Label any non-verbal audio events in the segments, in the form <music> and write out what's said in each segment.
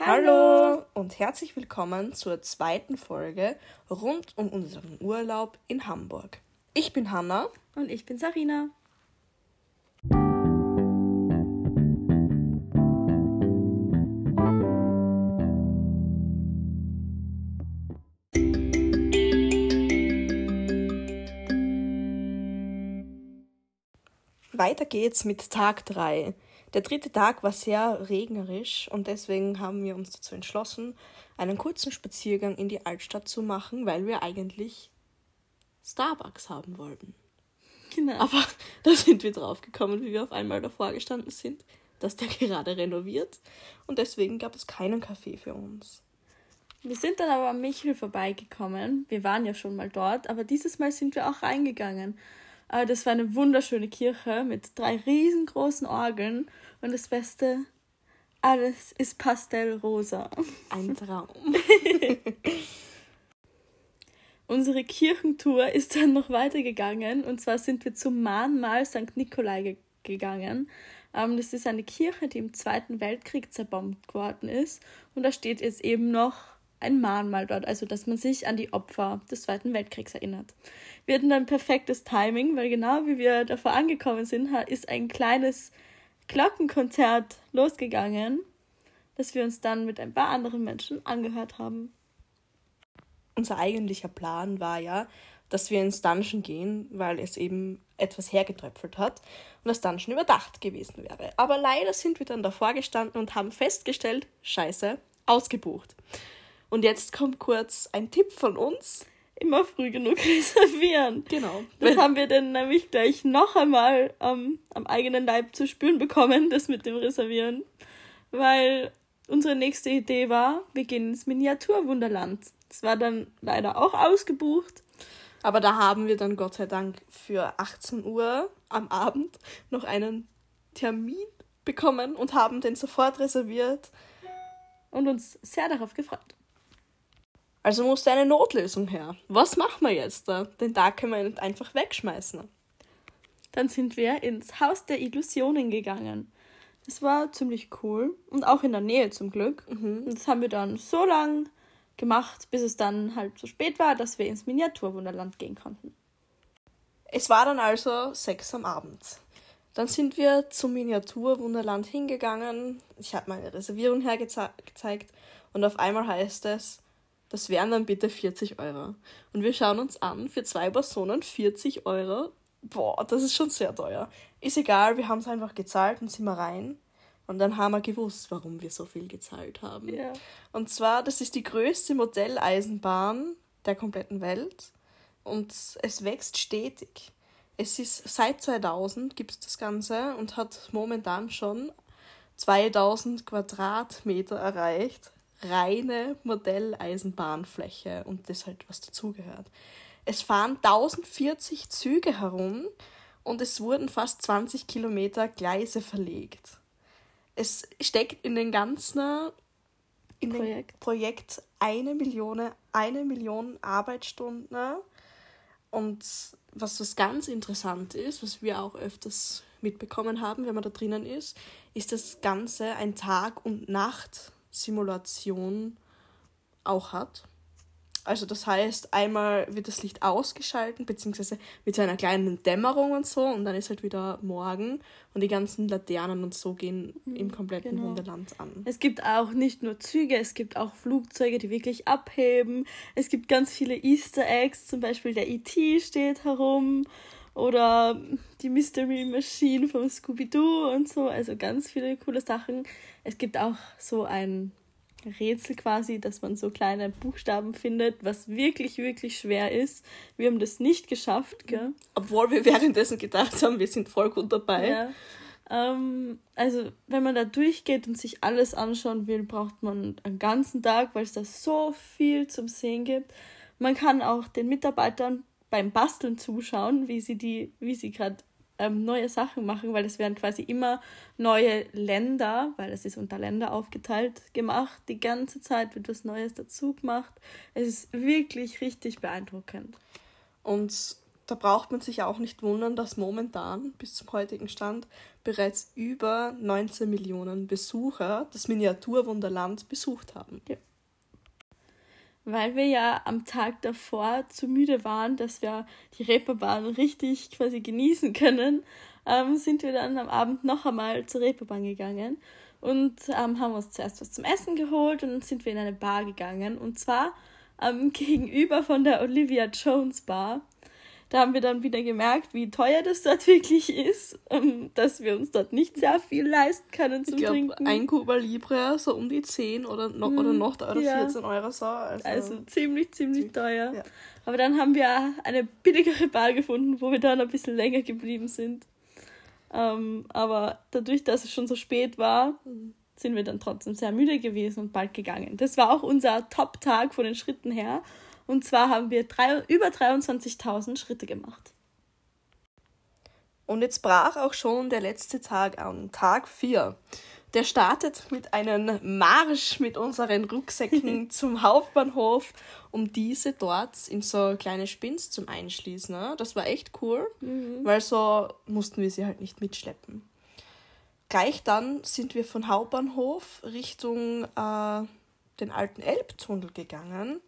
Hallo und herzlich willkommen zur zweiten Folge rund um unseren Urlaub in Hamburg. Ich bin Hanna. Und ich bin Sarina. Weiter geht's mit Tag 3. Der dritte Tag war sehr regnerisch und deswegen haben wir uns dazu entschlossen, einen kurzen Spaziergang in die Altstadt zu machen, weil wir eigentlich Starbucks haben wollten. Genau. Aber <laughs> da sind wir draufgekommen, wie wir auf einmal davor gestanden sind, dass der gerade renoviert und deswegen gab es keinen Kaffee für uns. Wir sind dann aber am Michel vorbeigekommen. Wir waren ja schon mal dort, aber dieses Mal sind wir auch reingegangen. Äh, das war eine wunderschöne Kirche mit drei riesengroßen Orgeln und das Beste, alles ist pastellrosa. Ein <laughs> Traum. <laughs> Unsere Kirchentour ist dann noch weitergegangen und zwar sind wir zum Mahnmal St. Nikolai ge gegangen. Ähm, das ist eine Kirche, die im Zweiten Weltkrieg zerbombt worden ist und da steht jetzt eben noch ein Mahnmal dort, also dass man sich an die Opfer des Zweiten Weltkriegs erinnert. Wir hatten dann perfektes Timing, weil genau wie wir davor angekommen sind, ist ein kleines Glockenkonzert losgegangen, das wir uns dann mit ein paar anderen Menschen angehört haben. Unser eigentlicher Plan war ja, dass wir ins Dungeon gehen, weil es eben etwas hergetröpfelt hat und das Dungeon überdacht gewesen wäre. Aber leider sind wir dann davor gestanden und haben festgestellt, scheiße, ausgebucht. Und jetzt kommt kurz ein Tipp von uns. Immer früh genug <laughs> reservieren. Genau. Das haben wir dann nämlich gleich noch einmal ähm, am eigenen Leib zu spüren bekommen, das mit dem Reservieren. Weil unsere nächste Idee war, wir gehen ins Miniaturwunderland. Das war dann leider auch ausgebucht. Aber da haben wir dann Gott sei Dank für 18 Uhr am Abend noch einen Termin bekommen und haben den sofort reserviert. Und uns sehr darauf gefreut. Also musste eine Notlösung her. Was machen wir jetzt da? Den Tag können wir nicht einfach wegschmeißen. Dann sind wir ins Haus der Illusionen gegangen. Das war ziemlich cool und auch in der Nähe zum Glück. Mhm. Und das haben wir dann so lang gemacht, bis es dann halt so spät war, dass wir ins Miniaturwunderland gehen konnten. Es war dann also sechs am Abend. Dann sind wir zum Miniaturwunderland hingegangen. Ich habe meine Reservierung hergezeigt und auf einmal heißt es, das wären dann bitte 40 Euro. Und wir schauen uns an, für zwei Personen 40 Euro. Boah, das ist schon sehr teuer. Ist egal, wir haben es einfach gezahlt und sind wir rein. Und dann haben wir gewusst, warum wir so viel gezahlt haben. Ja. Und zwar, das ist die größte Modelleisenbahn der kompletten Welt. Und es wächst stetig. Es ist seit 2000 gibt es das Ganze und hat momentan schon 2000 Quadratmeter erreicht reine Modelleisenbahnfläche und das halt was dazugehört. Es fahren 1040 Züge herum und es wurden fast 20 Kilometer Gleise verlegt. Es steckt in den ganzen in Projekt. Projekt eine Million, eine Million Arbeitsstunden. Und was das ganz interessant ist, was wir auch öfters mitbekommen haben, wenn man da drinnen ist, ist das Ganze ein Tag- und Nacht Simulation auch hat. Also das heißt, einmal wird das Licht ausgeschalten, beziehungsweise mit so einer kleinen Dämmerung und so, und dann ist halt wieder morgen und die ganzen Laternen und so gehen mhm, im kompletten genau. Wunderland an. Es gibt auch nicht nur Züge, es gibt auch Flugzeuge, die wirklich abheben. Es gibt ganz viele Easter Eggs, zum Beispiel der E.T. steht herum oder die Mystery Machine von Scooby-Doo und so. Also ganz viele coole Sachen. Es gibt auch so ein Rätsel quasi, dass man so kleine Buchstaben findet, was wirklich, wirklich schwer ist. Wir haben das nicht geschafft, gell? Obwohl wir währenddessen gedacht haben, wir sind voll gut dabei. Ja. Ähm, also, wenn man da durchgeht und sich alles anschauen will, braucht man einen ganzen Tag, weil es da so viel zum Sehen gibt. Man kann auch den Mitarbeitern beim Basteln zuschauen, wie sie die, wie sie gerade ähm, neue Sachen machen, weil es werden quasi immer neue Länder, weil es ist unter Länder aufgeteilt, gemacht. Die ganze Zeit wird was Neues dazu gemacht. Es ist wirklich richtig beeindruckend. Und da braucht man sich auch nicht wundern, dass momentan bis zum heutigen Stand bereits über 19 Millionen Besucher das Miniaturwunderland besucht haben. Ja. Weil wir ja am Tag davor zu müde waren, dass wir die Reeperbahn richtig quasi genießen können, ähm, sind wir dann am Abend noch einmal zur Reeperbahn gegangen und ähm, haben uns zuerst was zum Essen geholt und dann sind wir in eine Bar gegangen und zwar ähm, <laughs> gegenüber von der Olivia Jones Bar. Da haben wir dann wieder gemerkt, wie teuer das dort <laughs> wirklich ist, um, dass wir uns dort nicht sehr viel leisten können zum ich glaub, Trinken. Ein Cuba Libre so um die 10 oder, no, oder hm, noch oder ja. 14 Euro so. Also, also ziemlich, ziemlich teuer. Ja. Aber dann haben wir eine billigere Bar gefunden, wo wir dann ein bisschen länger geblieben sind. Ähm, aber dadurch, dass es schon so spät war, mhm sind wir dann trotzdem sehr müde gewesen und bald gegangen. Das war auch unser Top-Tag von den Schritten her. Und zwar haben wir drei, über 23.000 Schritte gemacht. Und jetzt brach auch schon der letzte Tag an, Tag 4. Der startet mit einem Marsch mit unseren Rucksäcken <laughs> zum Hauptbahnhof, um diese dort in so kleine Spins zum Einschließen. Ne? Das war echt cool, mhm. weil so mussten wir sie halt nicht mitschleppen. Gleich dann sind wir von Hauptbahnhof Richtung äh, den alten Elbtunnel gegangen.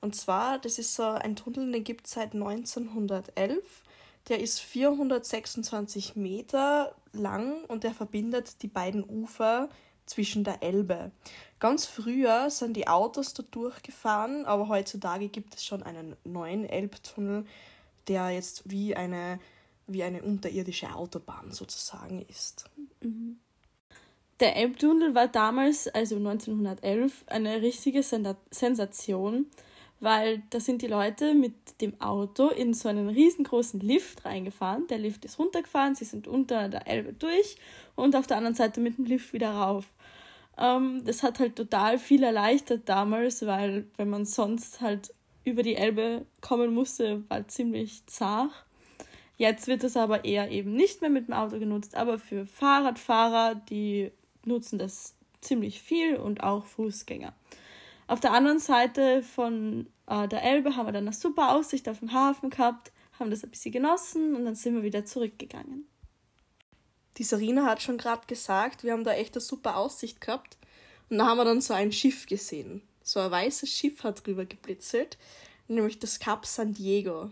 Und zwar, das ist so ein Tunnel, den gibt es seit 1911. Der ist 426 Meter lang und der verbindet die beiden Ufer zwischen der Elbe. Ganz früher sind die Autos da durchgefahren, aber heutzutage gibt es schon einen neuen Elbtunnel, der jetzt wie eine wie eine unterirdische Autobahn sozusagen ist. Mhm. Der Elbtunnel war damals, also 1911, eine richtige Sensation, weil da sind die Leute mit dem Auto in so einen riesengroßen Lift reingefahren. Der Lift ist runtergefahren, sie sind unter der Elbe durch und auf der anderen Seite mit dem Lift wieder rauf. Ähm, das hat halt total viel erleichtert damals, weil wenn man sonst halt über die Elbe kommen musste, war ziemlich zart. Jetzt wird es aber eher eben nicht mehr mit dem Auto genutzt, aber für Fahrradfahrer, die nutzen das ziemlich viel und auch Fußgänger. Auf der anderen Seite von äh, der Elbe haben wir dann eine super Aussicht auf den Hafen gehabt, haben das ein bisschen genossen und dann sind wir wieder zurückgegangen. Die Sarina hat schon gerade gesagt, wir haben da echt eine super Aussicht gehabt. Und da haben wir dann so ein Schiff gesehen. So ein weißes Schiff hat drüber geblitzelt, nämlich das Cap San Diego.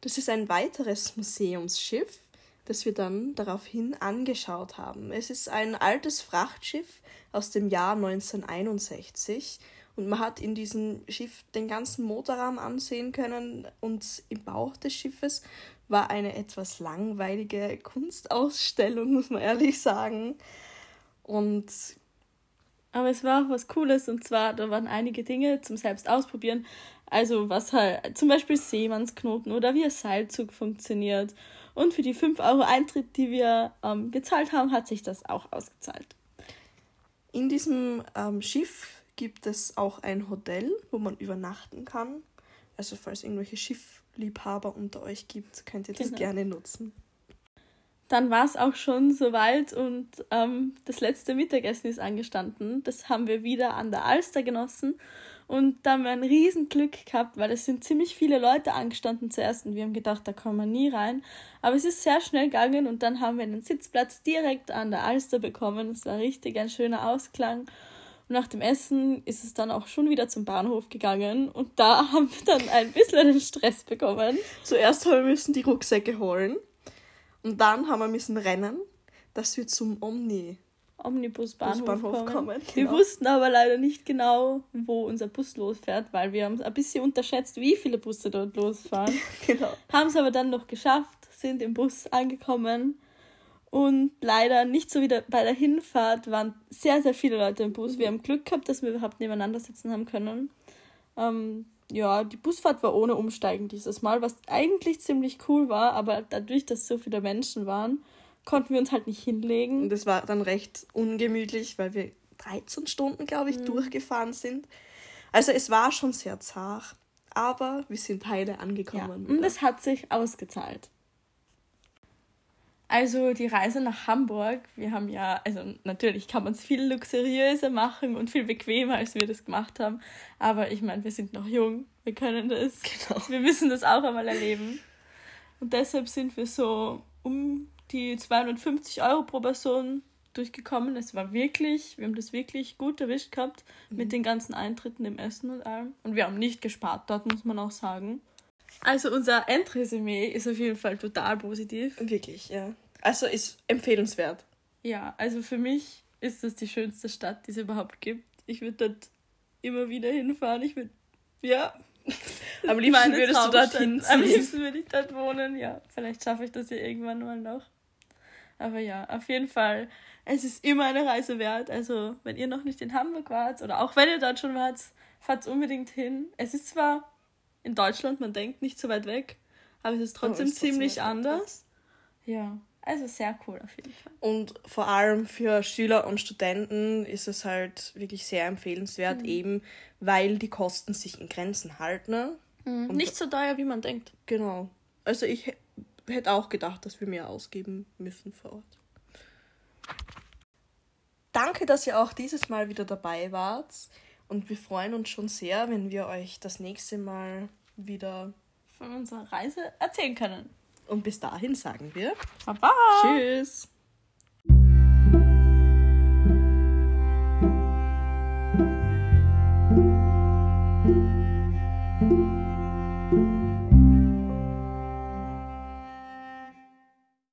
Das ist ein weiteres Museumsschiff, das wir dann daraufhin angeschaut haben. Es ist ein altes Frachtschiff aus dem Jahr 1961 und man hat in diesem Schiff den ganzen Motorraum ansehen können und im Bauch des Schiffes war eine etwas langweilige Kunstausstellung, <laughs> muss man ehrlich sagen. Und aber es war auch was Cooles und zwar, da waren einige Dinge zum selbst ausprobieren. Also was halt, zum Beispiel Seemannsknoten oder wie ein Seilzug funktioniert. Und für die 5 Euro Eintritt, die wir ähm, gezahlt haben, hat sich das auch ausgezahlt. In diesem ähm, Schiff gibt es auch ein Hotel, wo man übernachten kann. Also falls irgendwelche Schiffliebhaber unter euch gibt, könnt ihr das genau. gerne nutzen. Dann war es auch schon soweit und ähm, das letzte Mittagessen ist angestanden. Das haben wir wieder an der Alster genossen und da haben wir ein Riesenglück gehabt, weil es sind ziemlich viele Leute angestanden zuerst und wir haben gedacht, da kommen wir nie rein. Aber es ist sehr schnell gegangen und dann haben wir einen Sitzplatz direkt an der Alster bekommen. Es war richtig ein schöner Ausklang. Und nach dem Essen ist es dann auch schon wieder zum Bahnhof gegangen und da <laughs> haben wir dann ein bisschen den Stress bekommen. Zuerst haben wir müssen die Rucksäcke holen und dann haben wir müssen rennen, dass wir zum Omni Omnibusbahnhof kommen. kommen genau. Wir wussten aber leider nicht genau, wo unser Bus losfährt, weil wir haben ein bisschen unterschätzt, wie viele Busse dort losfahren. <laughs> genau. Haben es aber dann noch geschafft, sind im Bus angekommen und leider nicht so wie bei der Hinfahrt waren sehr, sehr viele Leute im Bus. Mhm. Wir haben Glück gehabt, dass wir überhaupt nebeneinander sitzen haben können. Ähm, ja, die Busfahrt war ohne Umsteigen dieses Mal, was eigentlich ziemlich cool war, aber dadurch, dass so viele Menschen waren, konnten wir uns halt nicht hinlegen. Und das war dann recht ungemütlich, weil wir 13 Stunden, glaube ich, mhm. durchgefahren sind. Also es war schon sehr zart, aber wir sind heile angekommen. Ja, und es hat sich ausgezahlt. Also die Reise nach Hamburg, wir haben ja, also natürlich kann man es viel luxuriöser machen und viel bequemer, als wir das gemacht haben. Aber ich meine, wir sind noch jung, wir können das. Genau. Wir müssen das auch einmal erleben. Und deshalb sind wir so um die 250 Euro pro Person durchgekommen. Es war wirklich, wir haben das wirklich gut erwischt gehabt mhm. mit den ganzen Eintritten im Essen und allem. Und wir haben nicht gespart, dort muss man auch sagen. Also unser Endresümee ist auf jeden Fall total positiv. Wirklich, ja. Also ist empfehlenswert. Ja, also für mich ist das die schönste Stadt, die es überhaupt gibt. Ich würde dort immer wieder hinfahren. Ich würde, ja. <laughs> Am liebsten würdest du dort hinziehen. Am liebsten würde ich dort wohnen, ja. Vielleicht schaffe ich das ja irgendwann mal noch. Aber ja, auf jeden Fall, es ist immer eine Reise wert. Also, wenn ihr noch nicht in Hamburg wart oder auch wenn ihr dort schon wart, fahrt unbedingt hin. Es ist zwar in Deutschland, man denkt nicht so weit weg, aber es ist trotzdem oh, ist ziemlich trotzdem anders. Ja, also sehr cool auf jeden Fall. Und vor allem für Schüler und Studenten ist es halt wirklich sehr empfehlenswert, mhm. eben weil die Kosten sich in Grenzen halten. Mhm. Nicht so teuer, wie man denkt. Genau. Also ich hätte auch gedacht, dass wir mehr ausgeben müssen vor Ort. Danke, dass ihr auch dieses Mal wieder dabei wart. Und wir freuen uns schon sehr, wenn wir euch das nächste Mal wieder von unserer Reise erzählen können. Und bis dahin sagen wir Baba. Tschüss.